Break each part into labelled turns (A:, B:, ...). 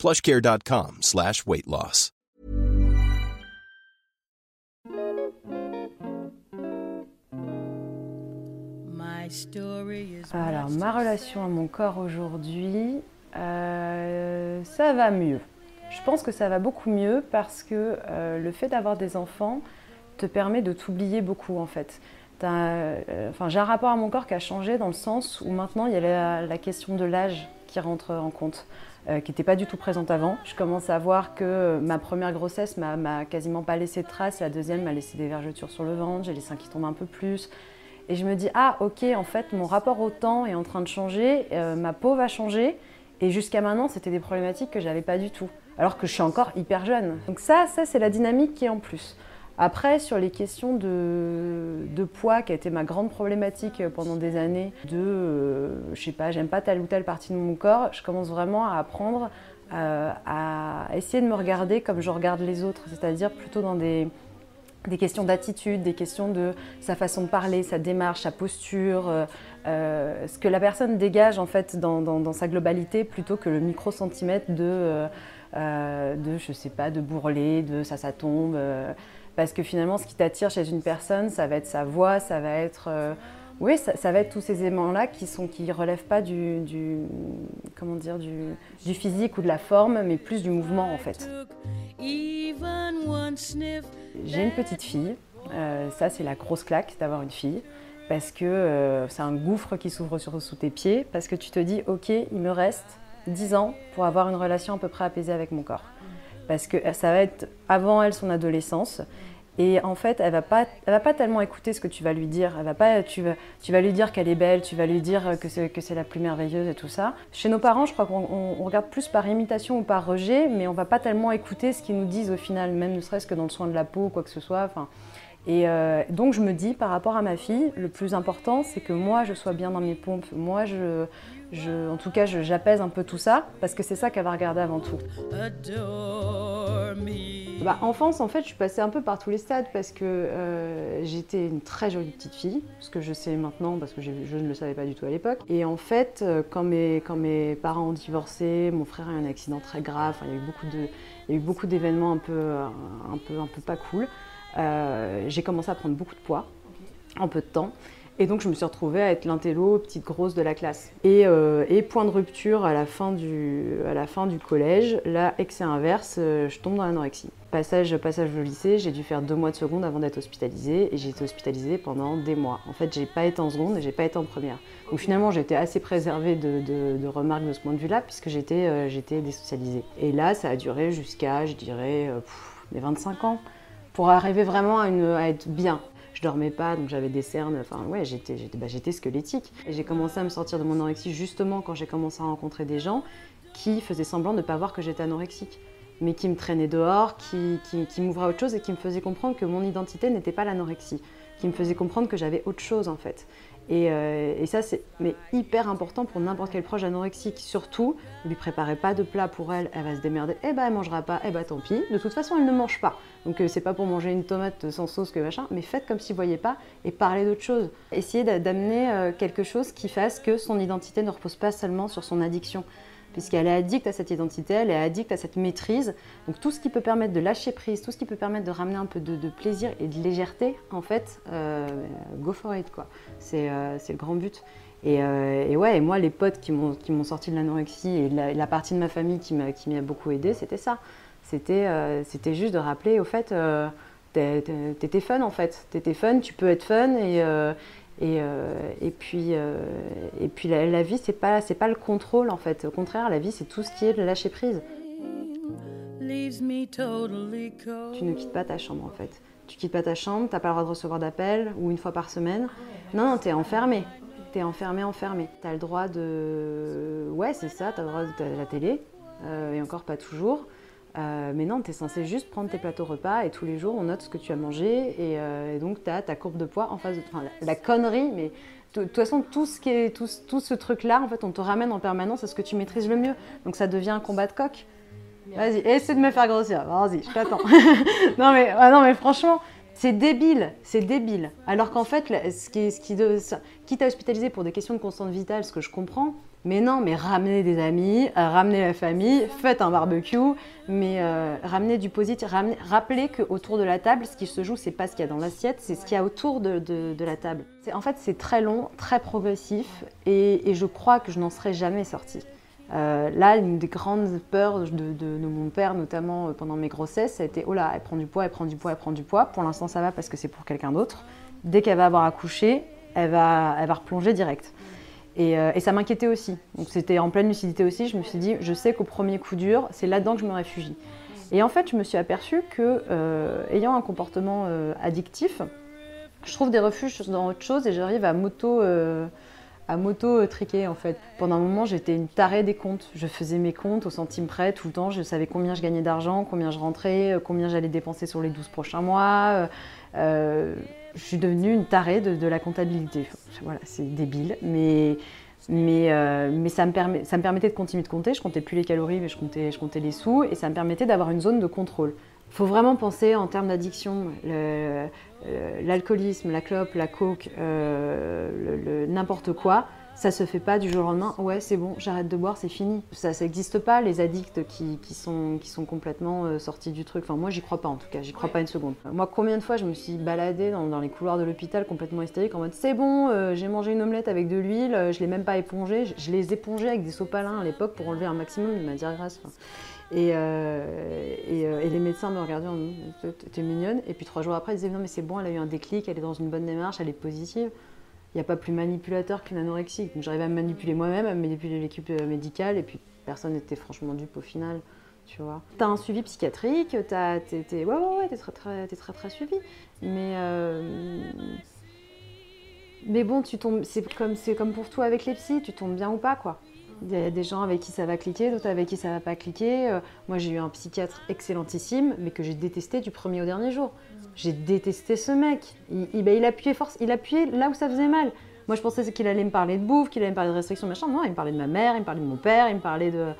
A: plushcare.com slash weight loss.
B: Alors, ma relation à mon corps aujourd'hui, euh, ça va mieux. Je pense que ça va beaucoup mieux parce que euh, le fait d'avoir des enfants te permet de t'oublier beaucoup en fait. Euh, enfin, j'ai un rapport à mon corps qui a changé dans le sens où maintenant il y a la, question de l'âge qui rentre en compte, euh, qui n'était pas du tout présente avant. Je commence à voir que ma première grossesse m'a quasiment pas laissé de traces, la deuxième m'a laissé des vergetures sur le ventre, j'ai les seins qui tombent un peu plus. Et je me dis, ah ok, en fait, mon rapport au temps est en train de changer, ma peau va changer. Et jusqu'à maintenant, c'était des problématiques que j'avais pas du tout alors que je suis encore hyper jeune. Donc ça, ça c'est la dynamique qui est en plus. Après, sur les questions de, poids, qui a été ma grande problématique pendant des années, de, euh, je sais pas, j'aime pas telle ou telle partie de mon corps, je commence vraiment à apprendre euh, à essayer de me regarder comme je regarde les autres, c'est-à-dire plutôt dans des, questions d'attitude, des questions de sa façon de parler, sa démarche, sa posture, euh, ce que la personne dégage en fait dans, dans sa globalité plutôt que le micro-centimètre de euh, de, je sais pas, de bourreler, de ça, ça tombe. Euh, parce que finalement, ce qui t'attire chez une personne, ça va être sa voix, ça va être. Euh, oui, ça, va être tous ces éléments-là qui sont qui relèvent pas du, comment dire du, physique ou de la forme, mais plus du mouvement en fait. J'ai une petite fille. ça, c'est la grosse claque d'avoir une fille parce que c'est un gouffre qui s'ouvre sous tes pieds, parce que tu te dis, ok, il me reste 10 ans pour avoir une relation à peu près apaisée avec mon corps. Parce que ça va être avant elle son adolescence. Et en fait, elle va pas, elle va pas tellement écouter ce que tu vas lui dire. Elle va pas, tu vas, tu vas lui dire qu'elle est belle, tu vas lui dire que c'est, que c'est la plus merveilleuse et tout ça. Chez nos parents, je crois qu'on regarde plus par imitation ou par rejet, mais on va pas tellement écouter ce qu'ils nous disent au final, même ne serait-ce que dans le soin de la peau ou quoi que ce soit. Et euh, donc je me dis, par rapport à ma fille, le plus important, c'est que moi, je sois bien dans mes pompes. Moi, je, en tout cas, j'apaise un peu tout ça, parce que c'est ça qu'elle va regarder avant tout. Bah, enfance, en fait, je suis passée un peu par tous les stades, parce que euh, j'étais une très jolie petite fille, ce que je sais maintenant, parce que je, ne le savais pas du tout à l'époque. Et en fait, euh, quand mes, quand mes parents ont divorcé, mon frère a eu un accident très grave, il y a eu beaucoup de... Il y a eu beaucoup d'événements un peu, un, peu, un peu pas cool. Euh, j'ai commencé à prendre beaucoup de poids en peu de temps. Et donc, je me suis retrouvée à être l'intello petite grosse de la classe. Et, euh, point de rupture à la fin du, à la fin du collège, là, excès inverse, euh, je tombe dans l'anorexie. Passage, passage au lycée, j'ai dû faire deux mois de seconde avant d'être hospitalisée. Et j'ai été hospitalisée pendant des mois. En fait, j'ai pas été en seconde et j'ai pas été en première. Donc finalement, j'étais assez préservée de, remarques de ce point de vue-là, puisque j'étais j'étais désocialisée. Et là, ça a duré jusqu'à, je dirais, les 25 ans pour arriver vraiment à être bien. Je dormais pas, donc j'avais des cernes. Enfin, ouais, j'étais, bah, squelettique. Et j'ai commencé à me sortir de mon anorexie justement quand j'ai commencé à rencontrer des gens qui faisaient semblant de ne pas voir que j'étais anorexique, mais qui me traînaient dehors, qui, qui, qui m'ouvraient à autre chose et qui me faisaient comprendre que mon identité n'était pas l'anorexie, qui me faisaient comprendre que j'avais autre chose en fait. Euh, et, ça, c'est hyper important pour n'importe quel proche anorexique. Surtout, ne lui préparez pas de plat pour elle, elle va se démerder. Eh ben, elle mangera pas, eh ben, tant pis. De toute façon, elle ne mange pas. Donc, euh, c'est pas pour manger une tomate sans sauce que machin, mais faites comme si vous voyez pas et parlez d'autre chose. Essayez d'amener euh, quelque chose qui fasse que son identité ne repose pas seulement sur son addiction puisqu'elle est addicte à cette identité, elle est addicte à cette maîtrise. Donc tout ce qui peut permettre de lâcher prise, tout ce qui peut permettre de ramener un peu de, plaisir et de légèreté, en fait, euh, go for it, quoi. C'est euh, le grand but. Euh, et, ouais, et moi, les potes qui m'ont sorti de l'anorexie et la, partie de ma famille qui m'y a beaucoup aidé, c'était ça. C'était juste de rappeler, au fait, t'étais fun, en fait. T'étais fun, tu peux être fun et et, puis, euh, et puis la, vie, c'est pas, pas le contrôle en fait. Au contraire, la vie, c'est tout ce qui est de lâcher prise. Tu ne quittes pas ta chambre en fait. Tu quittes pas ta chambre, t'as pas le droit de recevoir d'appels ou une fois par semaine. Non, non, t'es enfermé. T'es enfermé, enfermé. T'as le droit de. Ouais, c'est ça, t'as le droit de la télé, euh, et encore pas toujours. Euh, mais non, tu es censé juste prendre tes plateaux repas et tous les jours on note ce que tu as mangé et, donc tu as ta courbe de poids en face de enfin, la, connerie, mais de toute façon tout ce, qui est, tout, tout ce truc-là, en fait, on te ramène en permanence à ce que tu maîtrises le mieux. Donc ça devient un combat de coq. Vas-y, essaie de me faire grossir. Vas-y, je t'attends. non, mais, ah non, mais franchement, c'est débile, c'est débile. Alors qu'en fait, ce qui, ce qui quitte à hospitaliser pour des questions de constante vitale, ce que je comprends, mais non, mais ramenez des amis, euh, ramenez la famille, faites un barbecue, mais euh, ramenez du positif. Ramenez, rappelez qu'autour de la table, ce qui se joue, c'est pas ce qu'il y a dans l'assiette, c'est ce qu'il y a autour de, de, la table. En fait, c'est très long, très progressif, et, et je crois que je n'en serai jamais sortie. Euh, là, une des grandes peurs de, mon père, notamment euh, pendant mes grossesses, ça a été oh là, elle prend du poids, elle prend du poids, elle prend du poids. Pour l'instant, ça va parce que c'est pour quelqu'un d'autre. Dès qu'elle va avoir accouché, elle va, elle va replonger direct. Et, euh, ça m'inquiétait aussi. Donc c'était en pleine lucidité aussi. Je me suis dit, je sais qu'au premier coup dur, c'est là-dedans que je me réfugie. Et en fait, je me suis aperçue que, ayant un comportement addictif, je trouve des refuges dans autre chose et j'arrive à m'auto à moto-triquer en fait. Pendant un moment, j'étais une tarée des comptes. Je faisais mes comptes au centime près tout le temps. Je savais combien je gagnais d'argent, combien je rentrais, euh, combien j'allais dépenser sur les 12 prochains mois. Euh, euh, je suis devenue une tarée de, la comptabilité. Voilà, c'est débile, mais, mais, mais ça, me permet, ça me permettait de continuer de compter. Je comptais plus les calories, mais je comptais, je comptais les sous, et ça me permettait d'avoir une zone de contrôle. Faut vraiment penser en termes d'addiction. Euh, l'alcoolisme, la clope, la coke, euh, n'importe quoi, ça se fait pas du jour au lendemain. Ouais, c'est bon, j'arrête de boire, c'est fini. Ça, ça n'existe pas, les addicts qui, sont, qui sont complètement euh, sortis du truc. Enfin, moi, j'y crois pas en tout cas, j'y crois pas une seconde. Moi, combien de fois je me suis baladée dans, les couloirs de l'hôpital complètement hystérique en mode c'est bon, j'ai mangé une omelette avec de l'huile, je l'ai même pas épongée. Je, les épongeais avec des sopalins à l'époque pour enlever un maximum de matière grasse. Et, euh, euh, et, les médecins me regardaient en me t'es mignonne. Et puis trois jours après, ils disaient non, mais c'est bon, elle a eu un déclic, elle est dans une bonne démarche, elle est positive. Il n'y a pas plus manipulateur qu'une anorexie. Donc j'arrivais à me manipuler moi-même, à manipuler l'équipe euh, médicale, et puis personne n'était franchement dupe au final. Tu vois. Un suivi psychiatrique, t'es, ouais, ouais, ouais, t'es très, très, t'es très, très suivi. Mais, mais bon, tu tombes, c'est comme, comme pour toi avec les psys, tu tombes bien ou pas, quoi. Il y a des gens avec qui ça va cliquer, d'autres avec qui ça va pas cliquer. Euh, moi, j'ai eu un psychiatre excellentissime, mais que j'ai détesté du premier au dernier jour. J'ai détesté ce mec. Il, ben, il, appuyait force, il appuyait là où ça faisait mal. Moi, je pensais qu'il allait me parler de bouffe, qu'il allait me parler de restrictions, machin. Non, il me parlait de ma mère, il me parlait de mon père, il me parlait de.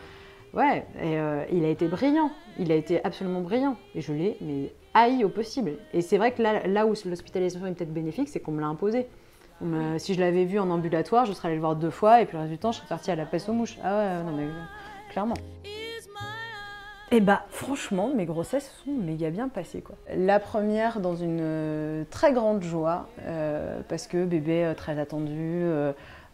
B: Ouais, et euh, il a été brillant. Il a été absolument brillant. Et je l'ai, mais haï au possible. Et c'est vrai que là, là où l'hospitalisation est peut-être bénéfique, c'est qu'on me l'a imposé si je l'avais vu en ambulatoire, je serais allée le voir deux fois et puis le reste du temps, je serais partie à la peste aux mouches. Ah ouais, non mais clairement. Et eh bah franchement, mes grossesses sont méga bien passées quoi. La première dans une euh, très grande joie euh, parce que bébé euh, très attendu.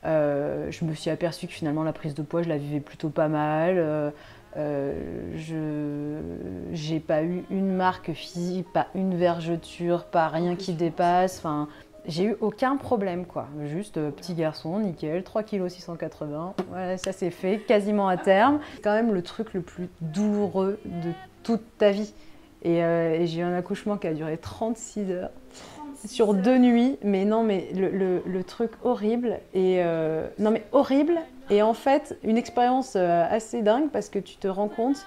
B: je me suis aperçue que finalement la prise de poids, je la vivais plutôt pas mal. je j'ai pas eu une marque physique, pas une vergeture, pas rien qui dépasse. Enfin, j'ai eu aucun problème, quoi. Juste euh, petit garçon, nickel, 3 kg 680. Voilà, ça c'est fait, quasiment à terme. C'est quand même le truc le plus douloureux de toute ta vie. Et, euh, j'ai eu un accouchement qui a duré 36 heures. sur deux nuits, mais non, mais le, truc horrible et euh, non mais horrible et en fait une expérience assez dingue parce que tu te rends compte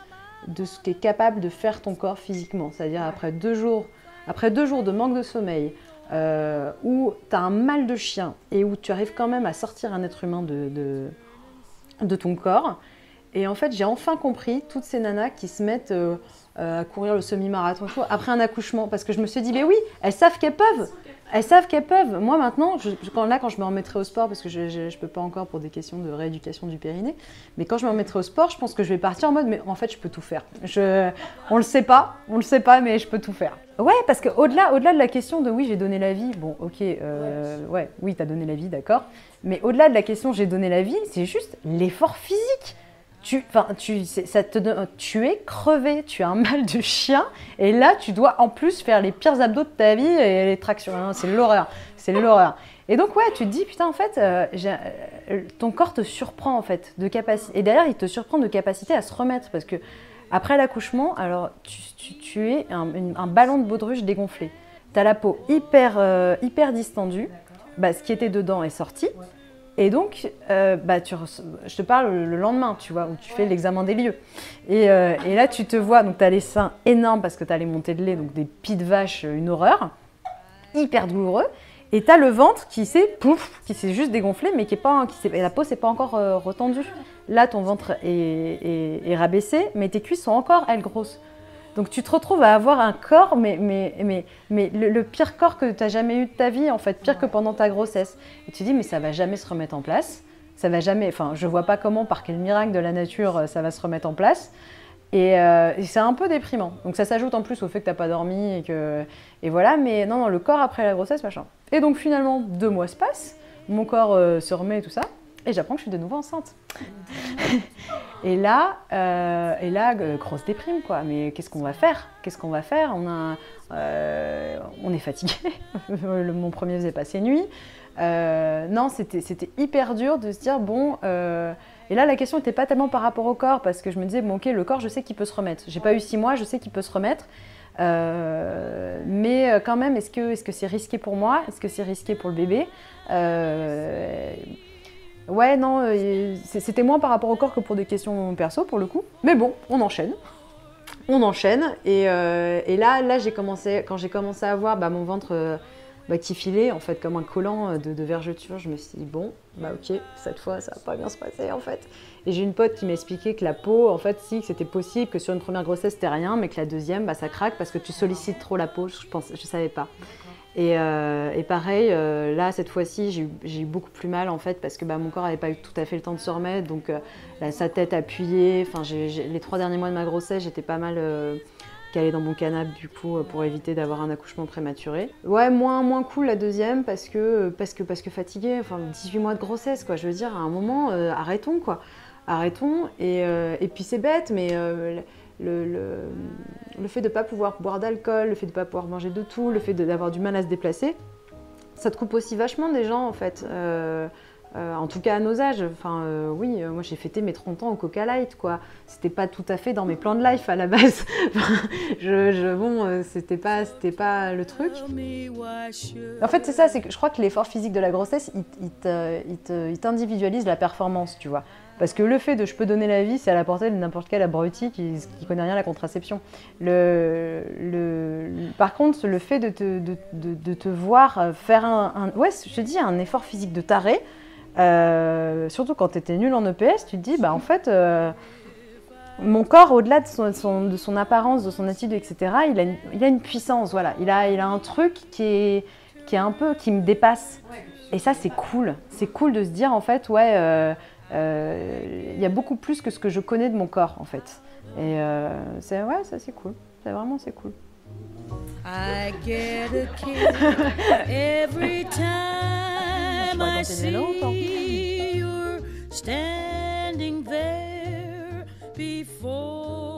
B: de ce qu'est capable de faire ton corps physiquement. C'est-à-dire après deux jours, après deux jours de manque de sommeil, euh, où tu as un mal de chien et où tu arrives quand même à sortir un être humain de, de, ton corps. Et en fait, j'ai enfin compris toutes ces nanas qui se mettent euh, euh, à courir le semi-marathon après un accouchement. Parce que je me suis dit, mais oui, elles savent qu'elles peuvent. Elles savent qu'elles peuvent. Moi maintenant, quand, là, quand je me remettrai au sport, parce que je ne peux pas encore pour des questions de rééducation du périnée, mais quand je me remettrai au sport, je pense que je vais partir en mode, mais en fait, je peux tout faire. Je, on le sait pas, on le sait pas, mais je peux tout faire. Ouais, parce qu'au-delà au -delà de la question de oui, j'ai donné la vie, bon, ok, euh, ouais, oui, tu as donné la vie, d'accord, mais au-delà de la question j'ai donné la vie, c'est juste l'effort physique tu, tu, ça te, tu es crevé, tu as un mal de chien, et là, tu dois en plus faire les pires abdos de ta vie et les tractions. Hein, c'est l'horreur, c'est l'horreur. Et donc, ouais, tu te dis, putain, en fait, euh, euh, ton corps te surprend, en fait, de capacité. Et d'ailleurs, il te surprend de capacité à se remettre, parce que après l'accouchement, alors, tu, tu, es un, ballon de baudruche dégonflé. Tu as la peau hyper, euh, hyper distendue, bah, ce qui était dedans est sorti, Et donc, euh, bah, tu je te parle le lendemain, tu vois, où tu fais l'examen des lieux. Et, euh, et, là, tu te vois, donc tu as les seins énormes parce que tu as les montées de lait, donc des pieds de vache, une horreur, hyper douloureux. Et tu as le ventre qui s'est pouf, qui s'est juste dégonflé, mais qui est pas, qui et la peau s'est pas encore euh, retendue. Là, ton ventre est, est, est, rabaissé, mais tes cuisses sont encore, elles, grosses. Donc tu te retrouves à avoir un corps, mais, mais, mais, mais le, pire corps que tu as jamais eu de ta vie, en fait, pire que pendant ta grossesse. Et tu dis, mais ça va jamais se remettre en place. Ça va jamais, enfin, je vois pas comment, par quel miracle de la nature, euh, ça va se remettre en place. Euh, et, c'est un peu déprimant. Donc ça s'ajoute en plus au fait que tu n'as pas dormi et que. Et voilà, mais non, non, le corps après la grossesse, machin. Et donc finalement, deux mois se passent, mon corps euh, se remet et tout ça, et j'apprends que je suis de nouveau enceinte. et là, euh, et là grosse déprime, quoi. Mais qu'est-ce qu'on va faire? Qu'est-ce qu'on va faire? On, a, on est fatigué. mon premier faisait passer nuit. non, c'était hyper dur de se dire, bon et là, la question n'était pas tellement par rapport au corps, parce que je me disais, bon, ok, le corps, je sais qu'il peut se remettre. J'ai pas eu six mois, je sais qu'il peut se remettre. Euh, mais euh, quand même, est-ce que c'est -ce risqué pour moi? Est-ce que c'est risqué pour le bébé? Euh, Ouais, non, c'était moins par rapport au corps que pour des questions perso, pour le coup. Mais bon, on enchaîne. On enchaîne. Et, et là, j'ai commencé, quand j'ai commencé à voir bah, mon ventre bah, qui filait en fait comme un collant euh, de, de, vergeture. Je me suis dit bon, bah ok, cette fois ça va pas bien se passer en fait. Et j'ai une pote qui m'a expliqué que la peau, en fait, si, que c'était possible, que sur une première grossesse c'était rien, mais que la deuxième, bah, ça craque parce que tu sollicites trop la peau. Je pense, je savais pas. Et, euh, et, pareil, euh, là, cette fois-ci, j'ai eu beaucoup plus mal en fait parce que bah, mon corps n'avait pas eu tout à fait le temps de se remettre. Donc, sa tête appuyée. Enfin, les trois derniers mois de ma grossesse, j'étais pas mal qu'elle dans mon canapé du coup euh, pour éviter d'avoir un accouchement prématuré. Ouais, moins, moins cool la deuxième parce que, parce que, parce que fatiguée, enfin 18 mois de grossesse quoi, je veux dire, à un moment, euh, arrêtons quoi, arrêtons. Et, euh, et puis c'est bête, mais le, le, fait de ne pas pouvoir boire d'alcool, le fait de ne pas pouvoir manger de tout, le fait d'avoir du mal à se déplacer, ça te coupe aussi vachement des gens en fait. Euh, en tout cas à nos âges. Enfin, euh, oui, euh, moi j'ai fêté mes 30 ans au Coca Light, quoi. C'était pas tout à fait dans mes plans de life à la base. je, je, bon, c'était pas, c'était pas le truc. En fait, c'est ça, c'est que je crois que l'effort physique de la grossesse, il, t'individualise la performance, tu vois. Parce que le fait de je peux donner la vie, c'est à la portée de n'importe quel abruti qui, qui connaît rien à la contraception. Le, par contre, le fait de te, voir faire un, ouais, je dis, un effort physique de taré, euh, surtout quand tu étais nul en EPS, tu te dis, bah en fait, euh, mon corps, au-delà de son, apparence, de son attitude, etc., il a une, il a une puissance, voilà. Il a, il a un truc qui est, qui est un peu, qui me dépasse. Et ça, c'est cool. C'est cool de se dire, en fait, ouais, euh, il y a beaucoup plus que ce que je connais de mon corps, en fait. Et c'est, ouais, ça, c'est cool. C'est vraiment, c'est cool. I get a kick every time I see standing there before